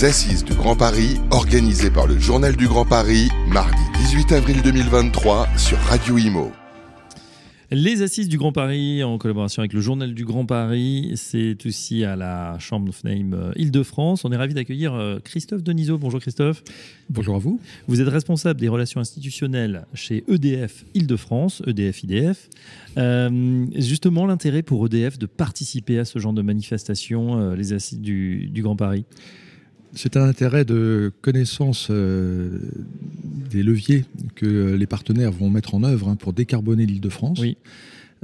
les Assises du Grand Paris, organisées par le Journal du Grand Paris, mardi 18 avril 2023 sur Radio Imo. Les Assises du Grand Paris, en collaboration avec le Journal du Grand Paris, c'est aussi à la Chambre of Name euh, Île-de-France. On est ravi d'accueillir euh, Christophe Denisot. Bonjour Christophe. Bonjour à vous. Vous êtes responsable des relations institutionnelles chez EDF Île-de-France, EDF-IDF. Euh, justement, l'intérêt pour EDF de participer à ce genre de manifestation, les Assises du, Grand Paris? C'est un intérêt de connaissance des leviers que les partenaires vont mettre en œuvre hein, pour décarboner l'île de France. Oui.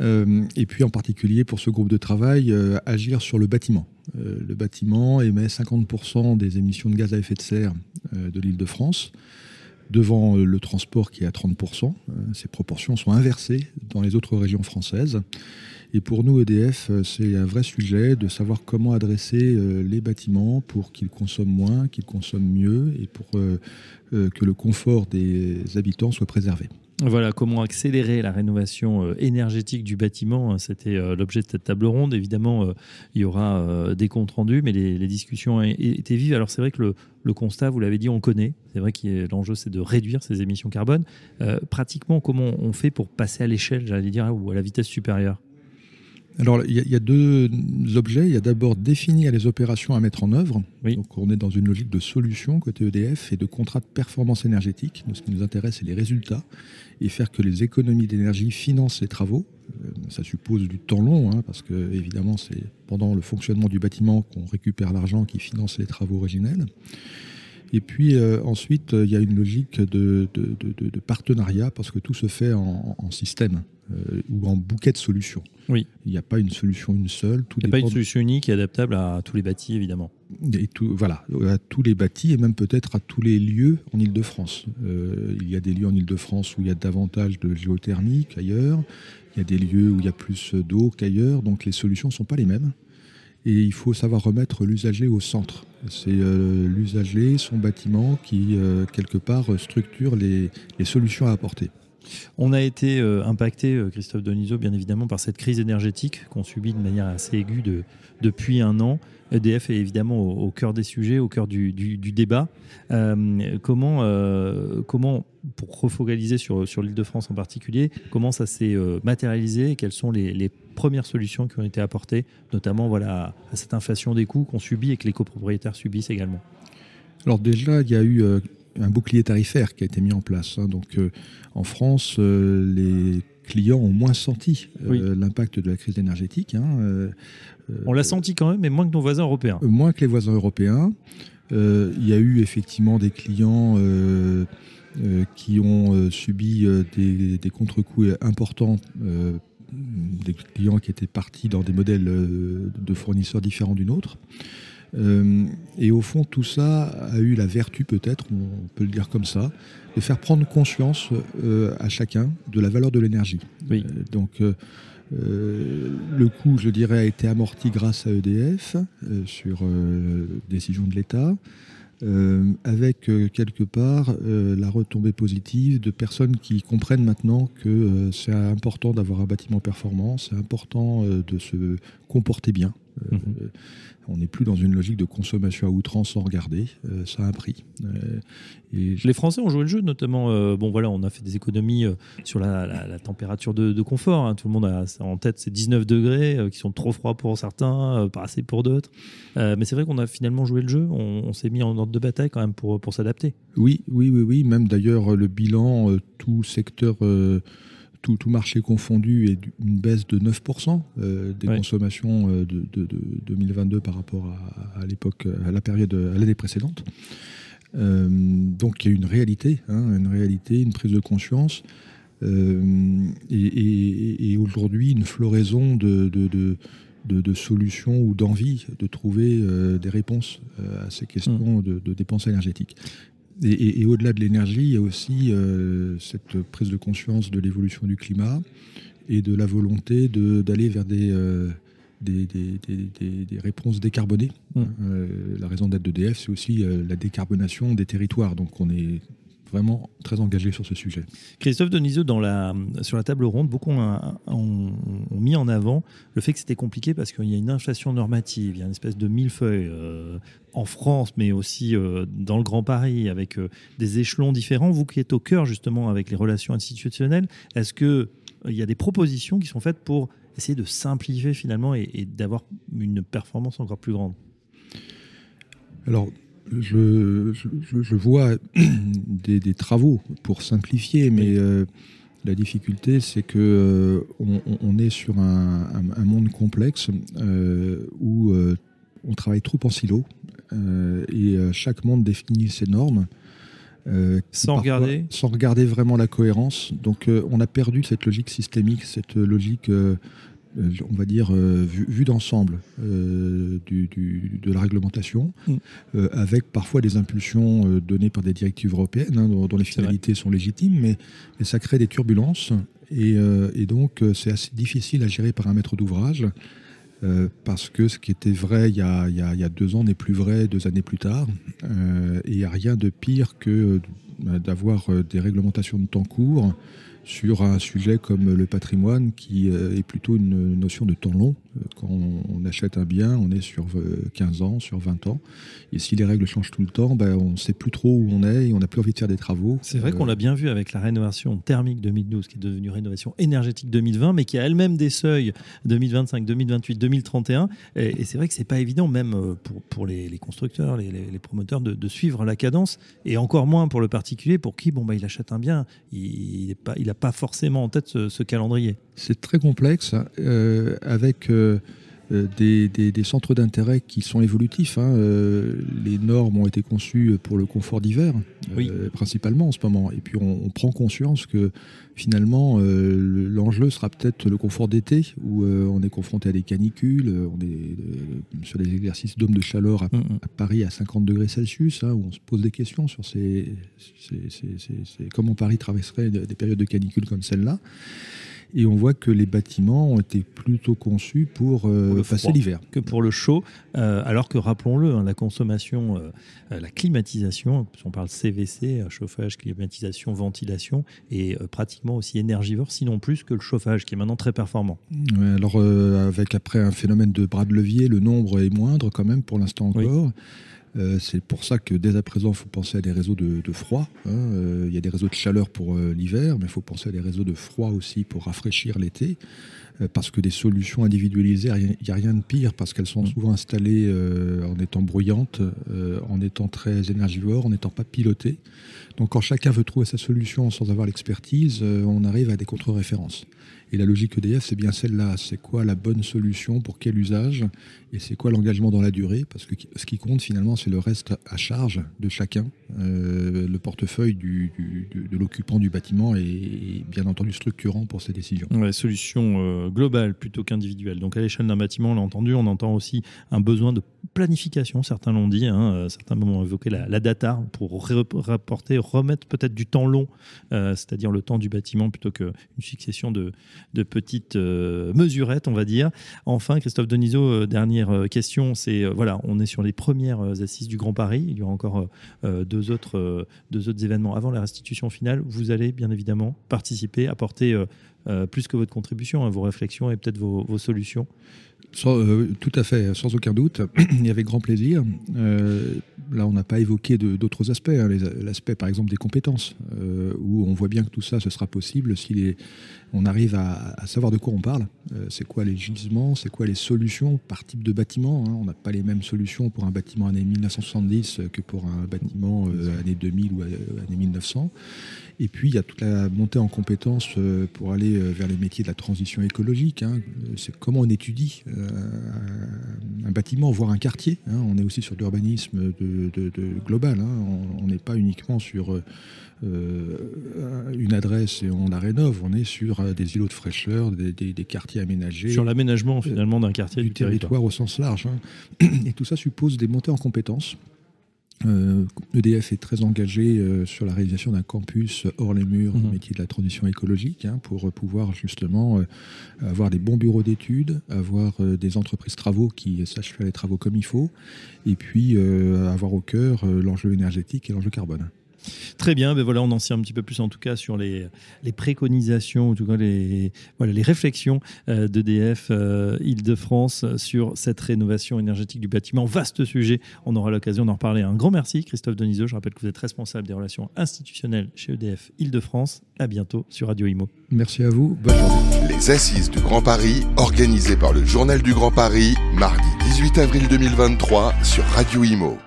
Euh, et puis en particulier pour ce groupe de travail, euh, agir sur le bâtiment. Euh, le bâtiment émet 50% des émissions de gaz à effet de serre de l'île de France, devant le transport qui est à 30%. ces proportions sont inversées dans les autres régions françaises. Et pour nous, EDF, c'est un vrai sujet de savoir comment adresser les bâtiments pour qu'ils consomment moins, qu'ils consomment mieux et pour que le confort des habitants soit préservé. Voilà, comment accélérer la rénovation euh, énergétique du bâtiment. Hein, c'était euh, l'objet de cette table ronde. Évidemment, euh, il y aura des comptes rendus, mais les, discussions étaient vives. Alors c'est vrai que le, constat, vous l'avez dit, on connaît. C'est vrai que l'enjeu, c'est de réduire ces émissions carbone. pratiquement, comment on fait pour passer à l'échelle, j'allais dire, ou à la vitesse supérieure? Alors, il y, a deux objets. Il y a d'abord définir les opérations à mettre en œuvre. Donc, on est dans une logique de solution côté EDF et de contrat de performance énergétique. ce qui nous intéresse, c'est les résultats et faire que les économies d'énergie financent les travaux. Euh, ça suppose du temps long, hein, parce que, évidemment, c'est pendant le fonctionnement du bâtiment qu'on récupère l'argent qui finance les travaux originels. Et puis euh, ensuite, il y a une logique de, partenariat parce que tout se fait en, système euh, ou en bouquet de solutions. Oui. Il n'y a pas une solution une seule. il n'y a pas une solution unique et adaptable à tous les bâtis, évidemment. Et tout, voilà, à tous les bâtis et même peut-être à tous les lieux en Ile-de-France. Euh, il y a des lieux en Ile-de-France où il y a davantage de géothermie qu'ailleurs. Il y a des lieux où il y a plus d'eau qu'ailleurs. Donc les solutions ne sont pas les mêmes et il faut savoir remettre l'usager au centre. C'est euh, l'usager, son bâtiment qui, euh, quelque part, structure les, solutions à apporter. On a été euh, impacté, Christophe Donizo, bien évidemment, par cette crise énergétique qu'on subit de manière assez aiguë depuis un an. EDF est évidemment au, cœur des sujets, au cœur du, débat. comment, comment, pour refocaliser sur, sur l'île de France en particulier, comment ça s'est matérialisé et quelles sont les, les premières solutions qui ont été apportées, notamment voilà, à cette inflation des coûts qu'on subit et que les copropriétaires subissent également Alors déjà, il y a eu euh, un bouclier tarifaire qui a été mis en place. Hein. Donc euh, en France, euh, les clients ont moins senti l'impact de la crise énergétique. Hein. On l'a senti quand même, mais moins que nos voisins européens. moins que les voisins européens. Il y a eu effectivement des clients qui ont subi des, des contre-coups importants des clients qui étaient partis dans des modèles euh, de fournisseurs différents d'une autre. Euh, et au fond, tout ça a eu la vertu, peut-être, on peut le dire comme ça, de faire prendre conscience euh, à chacun de la valeur de l'énergie. donc, le coût, je dirais, a été amorti grâce à EDF sur décision de l'État. Euh, avec euh, quelque part euh, la retombée positive de personnes qui comprennent maintenant que c'est important d'avoir un bâtiment performant, c'est important de se comporter bien. Mhm. On n'est plus dans une logique de consommation à outrance sans regarder. Euh, ça a un prix. Euh, et Les Français ont joué le jeu, notamment. Euh, bon, voilà, on a fait des économies sur la, température de, confort. Hein. Tout le monde a en tête ces 19 degrés qui sont trop froids pour certains, pas assez pour d'autres. mais c'est vrai qu'on a finalement joué le jeu. On, s'est mis en ordre de bataille quand même pour, pour s'adapter. Oui, oui, oui, oui. Même d'ailleurs, le bilan, tout secteur tout, marché confondu, est une baisse de 9% euh, des consommations euh, de, 2022 par rapport à, l'époque, à la période, à l'année précédente. Euh, donc il y a une réalité, hein, une réalité, une prise de conscience. et, aujourd'hui, une floraison de, de, solutions ou d'envie de trouver des réponses à ces questions mmh. de, dépenses énergétiques. Et, au-delà de l'énergie, il y a aussi euh, cette prise de conscience de l'évolution du climat et de la volonté d'aller vers euh, des, des, réponses décarbonées. Mmh. Euh, la raison d'être d'EDF, c'est aussi la décarbonation des territoires. Donc on est vraiment très engagé sur ce sujet. Christophe Deniseux, dans la, sur la table ronde, beaucoup ont, mis en avant le fait que c'était compliqué parce qu'il y a une inflation normative, il y a une espèce de millefeuille euh, en France, mais aussi euh, dans le Grand Paris, avec euh, des échelons différents. Vous qui êtes au cœur justement avec les relations institutionnelles, est-ce qu'il il y a des propositions qui sont faites pour essayer de simplifier finalement et d'avoir une performance encore plus grande? Alors, je, je, vois des, travaux pour simplifier, mais euh, la difficulté, c'est que euh, on, est sur un, monde complexe euh, où on travaille trop en silo et chaque monde définit ses normes. sans regarder Sans regarder vraiment la cohérence. Donc on a perdu cette logique systémique, cette logique on va dire, euh, vue, d'ensemble euh, de la réglementation, mm. avec parfois des impulsions données par des directives européennes, hein, dont, les finalités sont légitimes, mais, ça crée des turbulences. Et, donc, c'est assez difficile à gérer par un maître d'ouvrage. parce que ce qui était vrai il y a, deux ans n'est plus vrai deux années plus tard. et il n'y a rien de pire que d'avoir des réglementations de temps court sur un sujet comme le patrimoine qui euh, est plutôt une notion de temps long. Euh, quand on achète un bien, on est sur 15 euh, ans, sur 20 ans. Et si les règles changent tout le temps, ben, on ne sait plus trop où on est et on n'a plus envie de faire des travaux. C'est vrai qu'on l'a bien vu avec la rénovation thermique 2012 qui est devenue rénovation énergétique 2020, mais qui a elle-même des seuils 2025, 2028, 2031. Et, c'est vrai que c'est pas évident, même pour, pour les, constructeurs, les, les, promoteurs, de, suivre la cadence, et encore moins pour le particulier, pour qui bon, bah, il achète un bien, il n'a pas, forcément en tête ce, calendrier. C'est très complexe, euh, avec euh, euh, des, centres d'intérêt qui sont évolutifs. Hein. les normes ont été conçues pour le confort d'hiver, principalement en ce moment. Et puis on, prend conscience que finalement, l'enjeu sera peut-être le confort d'été, où on est confronté à des canicules, on est sur des exercices d'hommes de chaleur à, Paris à 50 degrés Celsius, hein, où on se pose des questions sur ces, comment Paris traverserait des périodes de canicule comme celle-là. Et on voit que les bâtiments ont été plutôt conçus pour, euh, passer l'hiver. Que pour le chaud, euh, alors que rappelons-le, hein, la consommation, euh, la climatisation, on parle CVC, chauffage, climatisation, ventilation, est pratiquement aussi énergivore, sinon plus que le chauffage, qui est maintenant très performant. alors avec après un phénomène de bras de levier, le nombre est moindre quand même pour l'instant encore. Euh, c'est pour ça que dès à présent, il faut penser à des réseaux de, froid. Hein. Euh, il y a des réseaux de chaleur pour euh, l'hiver, mais il faut penser à des réseaux de froid aussi pour rafraîchir l'été. parce que des solutions individualisées, il n'y a rien de pire parce qu'elles sont mm. souvent installées en étant bruyantes, en étant très énergivores, en n'étant pas pilotées. Donc quand chacun veut trouver sa solution sans avoir l'expertise, on arrive à des contre-références. Et la logique EDF, c'est bien celle-là. C'est quoi la bonne solution pour quel usage Et c'est quoi l'engagement dans la durée? Parce que ce qui compte finalement, c'est le reste à charge de chacun. Euh, le portefeuille de, l'occupant du bâtiment est, bien entendu structurant pour ces décisions. Ouais, solution euh, globale plutôt qu'individuelle. Donc à l'échelle d'un bâtiment, on l'a entendu, on entend aussi un besoin de planification, certains l'ont dit, hein, euh, certains ont évoqué la, data pour rapporter, remettre peut-être du temps long, c'est-à-dire le temps du bâtiment plutôt qu'une succession de, petites mesurettes, on va dire. Enfin, Christophe Denisot, dernière question, c'est voilà, on est sur les premières assises du Grand Paris. Il y aura encore deux autres deux autres événements avant la restitution finale. Vous allez bien évidemment participer, apporter plus que votre contribution, hein, vos réflexions et peut-être vos, solutions. Tout à fait, sans aucun doute, et avec grand plaisir. là, on n'a pas évoqué d'autres aspects, hein, l'aspect par exemple des compétences, où on voit bien que tout ça, ce sera possible si les, on arrive à, savoir de quoi on parle. Euh, c'est quoi les gisements, c'est quoi les solutions par type de bâtiment. Hein. On n'a pas les mêmes solutions pour un bâtiment année 1970 que pour un bâtiment euh, année 2000 ou euh, année 1900. Et puis il y a toute la montée en compétences pour aller vers les métiers de la transition écologique. Hein. C'est comment on étudie un bâtiment, voire un quartier. Hein. On est aussi sur l'urbanisme de, global. On n'est pas uniquement sur une adresse et on la rénove. On est sur des îlots de fraîcheur, des, quartiers aménagés. Sur l'aménagement finalement d'un quartier du, territoire. au sens large. Hein. Et tout ça suppose des montées en compétences. EDF euh, e est très engagé euh, sur la réalisation d'un campus hors les murs, mmh. métier de la transition écologique, hein, pour pouvoir justement euh, avoir des bons bureaux d'études, avoir des entreprises travaux qui sachent faire les travaux comme il faut, et puis avoir au cœur l'enjeu énergétique et l'enjeu carbone. Très bien, ben voilà, on en sait un petit peu plus en tout cas sur les, les préconisations, en tout cas les, voilà, les réflexions euh, d'EDF euh, Île-de-France sur cette rénovation énergétique du bâtiment. Vaste sujet, on aura l'occasion d'en reparler. Un grand merci Christophe Denisot, je rappelle que vous êtes responsable des relations institutionnelles chez EDF Île-de-France. À bientôt sur Radio Imo. Merci à vous, bonne journée. Les Assises du Grand Paris, organisées par le Journal du Grand Paris, mardi 18 avril 2023 sur Radio Imo.